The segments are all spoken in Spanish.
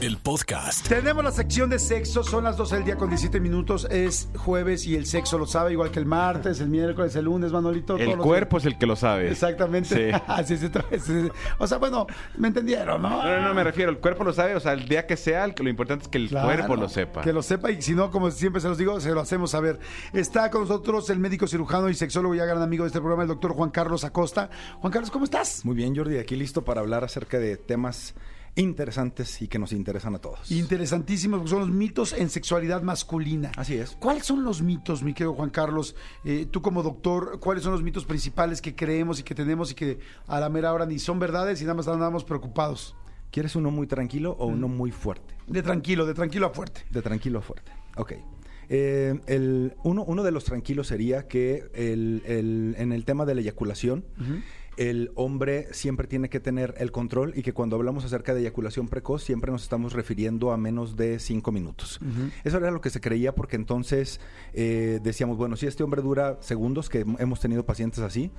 el podcast. Tenemos la sección de sexo, son las 12 del día con 17 minutos, es jueves y el sexo lo sabe, igual que el martes, el miércoles, el lunes, Manolito. todos El los cuerpo es el que lo sabe. Exactamente. Sí. Así es, es- es- O sea, bueno, me entendieron, ¿no? No, no, no, me refiero, el cuerpo lo sabe, o sea, el día que sea, lo importante es que el Claro, cuerpo lo sepa. Que lo sepa y si no, como siempre se los digo, se lo hacemos saber. Está con nosotros el médico cirujano y sexólogo ya gran amigo de este programa, el doctor Juan Carlos Acosta. Juan Carlos, ¿cómo estás? Muy bien, Jordi, aquí listo para hablar acerca de temas interesantes y que nos interesan a todos. Interesantísimos, porque son los mitos en sexualidad masculina. Así es. ¿Cuáles son los mitos, mi querido Juan Carlos? Eh, tú como doctor, ¿cuáles son los mitos principales que creemos y que tenemos y que a la mera hora ni son verdades y nada más andamos preocupados? ¿Quieres uno muy tranquilo o Mm. uno muy fuerte? De tranquilo, de tranquilo a fuerte. De tranquilo a fuerte. Ok. Eh, el, uno, uno de los tranquilos sería que el- el- en el tema de la eyaculación, el hombre siempre tiene que tener el control y que cuando hablamos acerca de eyaculación precoz siempre nos estamos refiriendo a menos de cinco minutos. Eso era lo que se creía porque entonces eh, decíamos, bueno, si este hombre dura segundos, que hemos tenido pacientes así,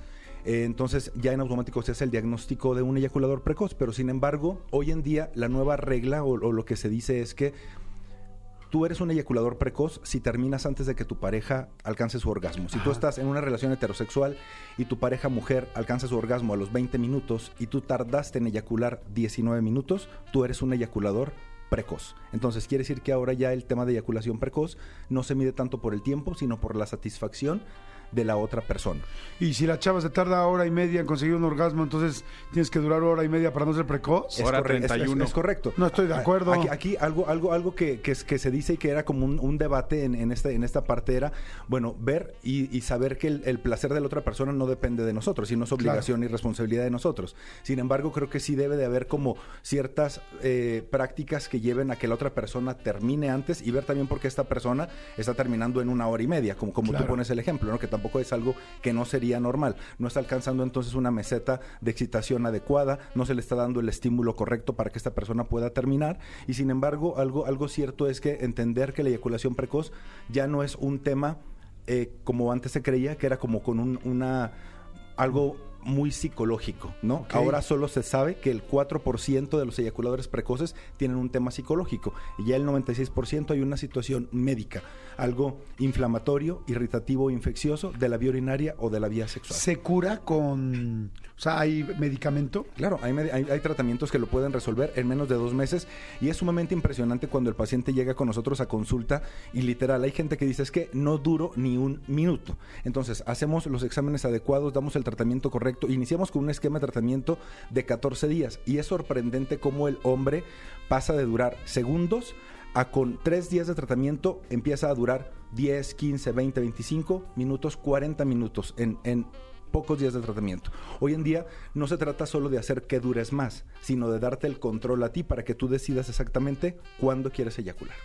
eh, entonces ya en automático se hace el diagnóstico de un eyaculador precoz, pero sin embargo, hoy en día la nueva regla o, o lo que se dice es que tú eres un eyaculador precoz si terminas antes de que tu pareja alcance su orgasmo. Si tú estás en una relación heterosexual y tu pareja mujer alcanza su orgasmo a los 20 minutos y tú tardaste en eyacular 19 minutos, tú eres un eyaculador precoz. Entonces quiere decir que ahora ya el tema de eyaculación precoz no se mide tanto por el tiempo, sino por la satisfacción de la otra persona. Y si la chava se tarda hora y media en conseguir un orgasmo, entonces tienes que durar hora y media para no ser precoz. Es Hora corre- es- es- 31. Es, correcto. No estoy de A- acuerdo. Aquí, aquí algo, algo, algo que, que, se dice y que era como un, un debate en, en, esta, en esta parte era, bueno, ver y, y saber que el, el placer de la otra persona no depende de nosotros, sino es obligación y responsabilidad de nosotros. Sin embargo, creo que sí debe de haber como ciertas eh, prácticas que lleven a que la otra persona termine antes y ver también por qué esta persona está terminando en una hora y media, como, como Claro. tú pones el ejemplo, ¿no? que tampoco es algo que no sería normal. No está alcanzando entonces una meseta de excitación adecuada, no se le está dando el estímulo correcto para que esta persona pueda terminar. Y sin embargo, algo, algo cierto es que entender que la eyaculación precoz ya no es un tema eh, como antes se creía, que era como con un- una algo muy psicológico, ¿no? Ahora solo se sabe que el 4% de los eyaculadores precoces tienen un tema psicológico y ya el 96% hay una situación médica, algo inflamatorio, irritativo o infeccioso de la vía urinaria o de la vía sexual. ¿Se cura con... O sea, hay medicamento? Claro, hay, hay- hay tratamientos que lo pueden resolver en menos de dos meses y es sumamente impresionante cuando el paciente llega con nosotros a consulta y literal hay gente que dice es que no duro ni un minuto. Entonces hacemos los exámenes adecuados, damos el tratamiento correcto, iniciamos con un esquema de tratamiento de 14 días y es sorprendente cómo el hombre pasa de durar segundos a con tres días de tratamiento empieza a durar 10, 15, 20, 25 minutos, 40 minutos en, en pocos días de tratamiento. Hoy en día no se trata solo de hacer que dures más, sino de darte el control a ti para que tú decidas exactamente cuándo quieres eyacular.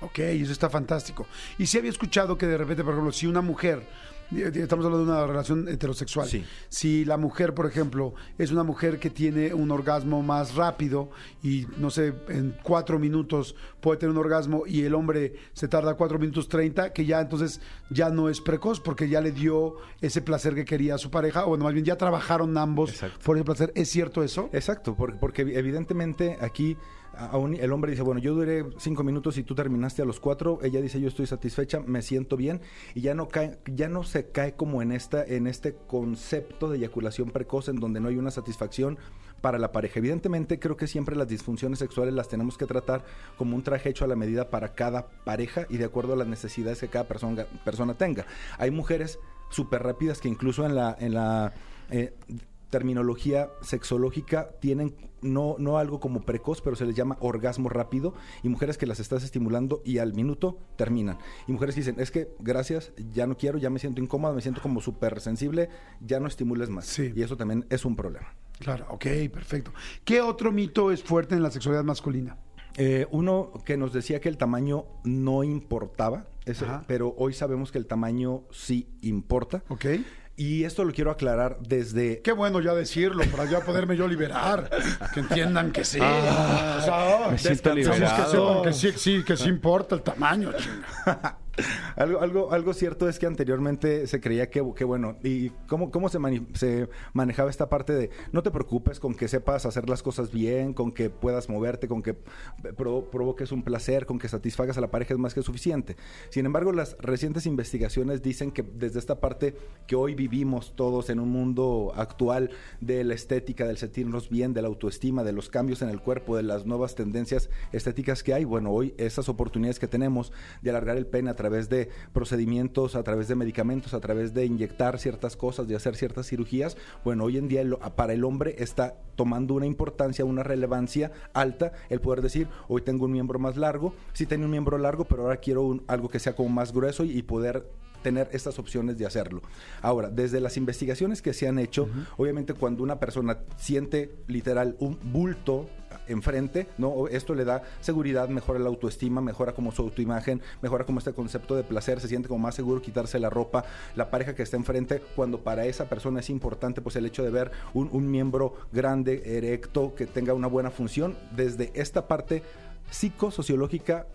Ok, eso está fantástico. Y sí había escuchado que de repente, por ejemplo, si una mujer, estamos hablando de una relación heterosexual, Sí. si la mujer, por ejemplo, es una mujer que tiene un orgasmo más rápido y, no sé, en cuatro minutos puede tener un orgasmo y el hombre se tarda cuatro minutos treinta, que ya entonces ya no es precoz porque ya le dio ese placer que quería a su pareja, o bueno, más bien ya trabajaron ambos Exacto. por ese placer. ¿Es cierto eso? Exacto, porque, porque evidentemente aquí a- el hombre dice, bueno, yo duré cinco minutos y tú terminaste a los cuatro, ella dice, yo estoy satisfecha, me siento bien, y ya no cae, ya no se cae como en esta, en este concepto de eyaculación precoz en donde no hay una satisfacción para la pareja. Evidentemente creo que siempre las disfunciones sexuales las tenemos que tratar como un traje hecho a la medida para cada pareja y de acuerdo a las necesidades que cada persona, persona tenga. Hay mujeres súper rápidas que incluso en la, en la eh, terminología sexológica tienen no, no algo como precoz, pero se les llama orgasmo rápido, y mujeres que las estás estimulando y al minuto terminan. Y mujeres que dicen, es que gracias, ya no quiero, ya me siento incómoda, me siento como súper sensible, ya no estimules más. Sí. Y eso también es un problema. Claro, ok, perfecto. ¿Qué otro mito es fuerte en la sexualidad masculina? Eh, uno que nos decía que el tamaño no importaba, pero hoy sabemos que el tamaño sí importa. ¿Ok? Y esto lo quiero aclarar desde... Qué bueno ya decirlo, para ya poderme yo liberar. Que entiendan que sí. Ah, o sea, me siento descansamos, liberado. Que sepan que sí, sí, que sí importa el tamaño, chinga. algo, algo, algo cierto es que anteriormente se creía que, que bueno, y cómo, cómo se, se manejaba esta parte de no te preocupes con que sepas hacer las cosas bien, con que puedas moverte, con que pro- provoques un placer, con que satisfagas a la pareja es más que suficiente. Sin embargo, las recientes investigaciones dicen que desde esta parte que hoy vivimos todos en un mundo actual de la estética, del sentirnos bien, de la autoestima, de los cambios en el cuerpo, de las nuevas tendencias estéticas que hay, bueno, hoy esas oportunidades que tenemos de alargar el pene a través de procedimientos, a través de medicamentos, a través de inyectar ciertas cosas, de hacer ciertas cirugías, bueno, hoy en día para el hombre está tomando una importancia, una relevancia alta el poder decir, hoy tengo un miembro más largo, sí tengo un miembro largo, pero ahora quiero un- algo que sea como más grueso y, y poder tener estas opciones de hacerlo. Ahora, desde las investigaciones que se han hecho, obviamente cuando una persona siente literal un bulto enfrente, ¿no? Esto le da seguridad, mejora la autoestima, mejora como su autoimagen, mejora como este concepto de placer, se siente como más seguro quitarse la ropa, la pareja que está enfrente, cuando para esa persona es importante pues el hecho de ver un, miembro grande, erecto, que tenga una buena función, desde esta parte psicosociológica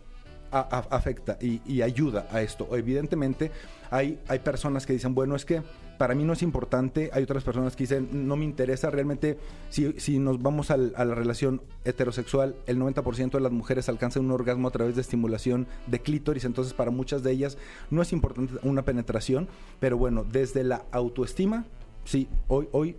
afecta y, y ayuda a esto. Evidentemente, hay, hay personas que dicen, bueno, es que para mí no es importante. Hay otras personas que dicen, no me interesa realmente. Si, si nos vamos al- a la relación heterosexual, el 90% de las mujeres alcanzan un orgasmo a través de estimulación de clítoris. Entonces, para muchas de ellas no es importante una penetración. Pero bueno, desde la autoestima, sí, hoy, hoy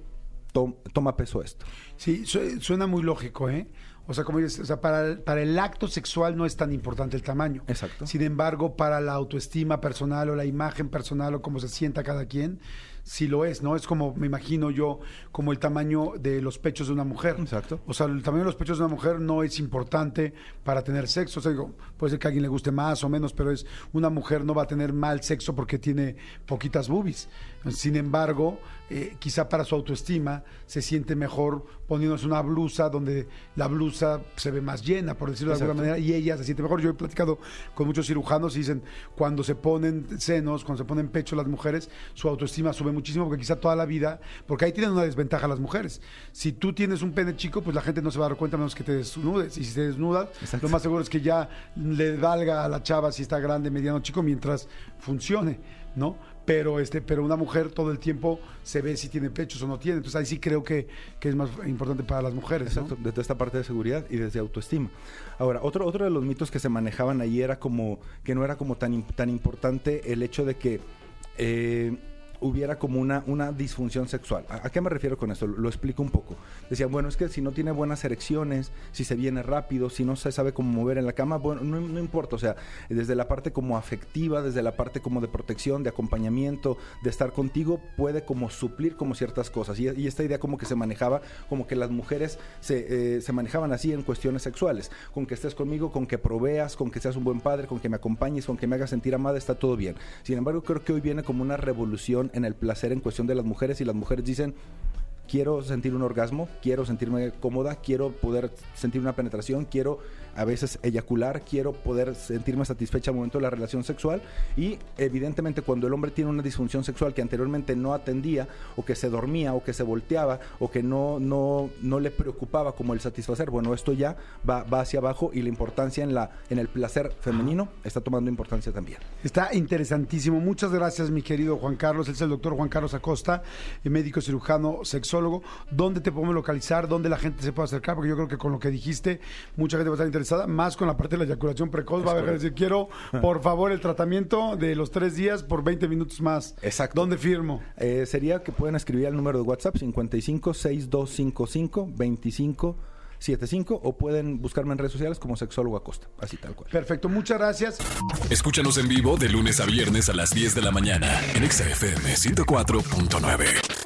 tom- toma peso esto. Sí, su- suena muy lógico, ¿eh? O sea, como dices, o sea, para el, para el acto sexual no es tan importante el tamaño. Exacto. Sin embargo, para la autoestima personal o la imagen personal o cómo se sienta cada quien, sí lo es, ¿no? Es como, me imagino yo, como el tamaño de los pechos de una mujer. Exacto. O sea, el tamaño de los pechos de una mujer no es importante para tener sexo. O sea, digo, puede ser que a alguien le guste más o menos, pero es una mujer no va a tener mal sexo porque tiene poquitas boobies. Sin embargo, eh, quizá para su autoestima se siente mejor poniéndose una blusa donde la blusa se ve más llena, por decirlo de alguna manera, y ella se siente mejor. Yo he platicado con muchos cirujanos y dicen, cuando se ponen senos, cuando se ponen pecho las mujeres, su autoestima sube muchísimo porque quizá toda la vida, porque ahí tienen una desventaja las mujeres. Si tú tienes un pene chico, pues la gente no se va a dar cuenta menos que te desnudes. Y si te desnudas, Exacto. lo más seguro es que ya le valga a la chava si está grande, mediano, chico, mientras funcione, ¿no? Pero, este, pero una mujer todo el tiempo se ve si tiene pechos o no tiene. Entonces ahí sí creo que, que es más importante para las mujeres. Exacto, desde esta parte de seguridad y desde autoestima. Ahora, otro, otro de los mitos que se manejaban ahí era como que no era como tan, tan importante el hecho de que eh, hubiera como una, una disfunción sexual. ¿A, qué me refiero con esto? Lo, explico un poco. Decían, bueno, es que si no tiene buenas erecciones, si se viene rápido, si no se sabe cómo mover en la cama, bueno, no, importa. O sea, desde la parte como afectiva, desde la parte como de protección, de acompañamiento, de estar contigo, puede como suplir como ciertas cosas. Y, y esta idea como que se manejaba, como que las mujeres se, eh, se manejaban así en cuestiones sexuales. Con que estés conmigo, con que proveas, con que seas un buen padre, con que me acompañes, con que me hagas sentir amada, está todo bien. Sin embargo, creo que hoy viene como una revolución en el placer en cuestión de las mujeres y las mujeres dicen, quiero sentir un orgasmo, quiero sentirme cómoda, quiero poder sentir una penetración, quiero a veces eyacular, quiero poder sentirme satisfecha al momento de la relación sexual y evidentemente cuando el hombre tiene una disfunción sexual que anteriormente no atendía o que se dormía o que se volteaba o que no, no, no le preocupaba como el satisfacer, bueno, esto ya va, va hacia abajo y la importancia en, la, en el placer femenino está tomando importancia también. Está interesantísimo. Muchas gracias, mi querido Juan Carlos. Él es el doctor Juan Carlos Acosta, eh, médico cirujano, sexólogo. ¿Dónde te podemos localizar? ¿Dónde la gente se puede acercar? Porque yo creo que con lo que dijiste, mucha gente va a estar interesada, más con la parte de la eyaculación precoz. Va a dejar de decir, quiero, por favor, el tratamiento de los tres días por 20 minutos más. Exacto. ¿Dónde firmo? Eh, sería que pueden escribir al número de WhatsApp 55 6255 25 75 o pueden buscarme en redes sociales como sexólogo Acosta, así tal cual. Perfecto, muchas gracias. Escúchanos en vivo de lunes a viernes a las 10 de la mañana en Exa FM 104.9.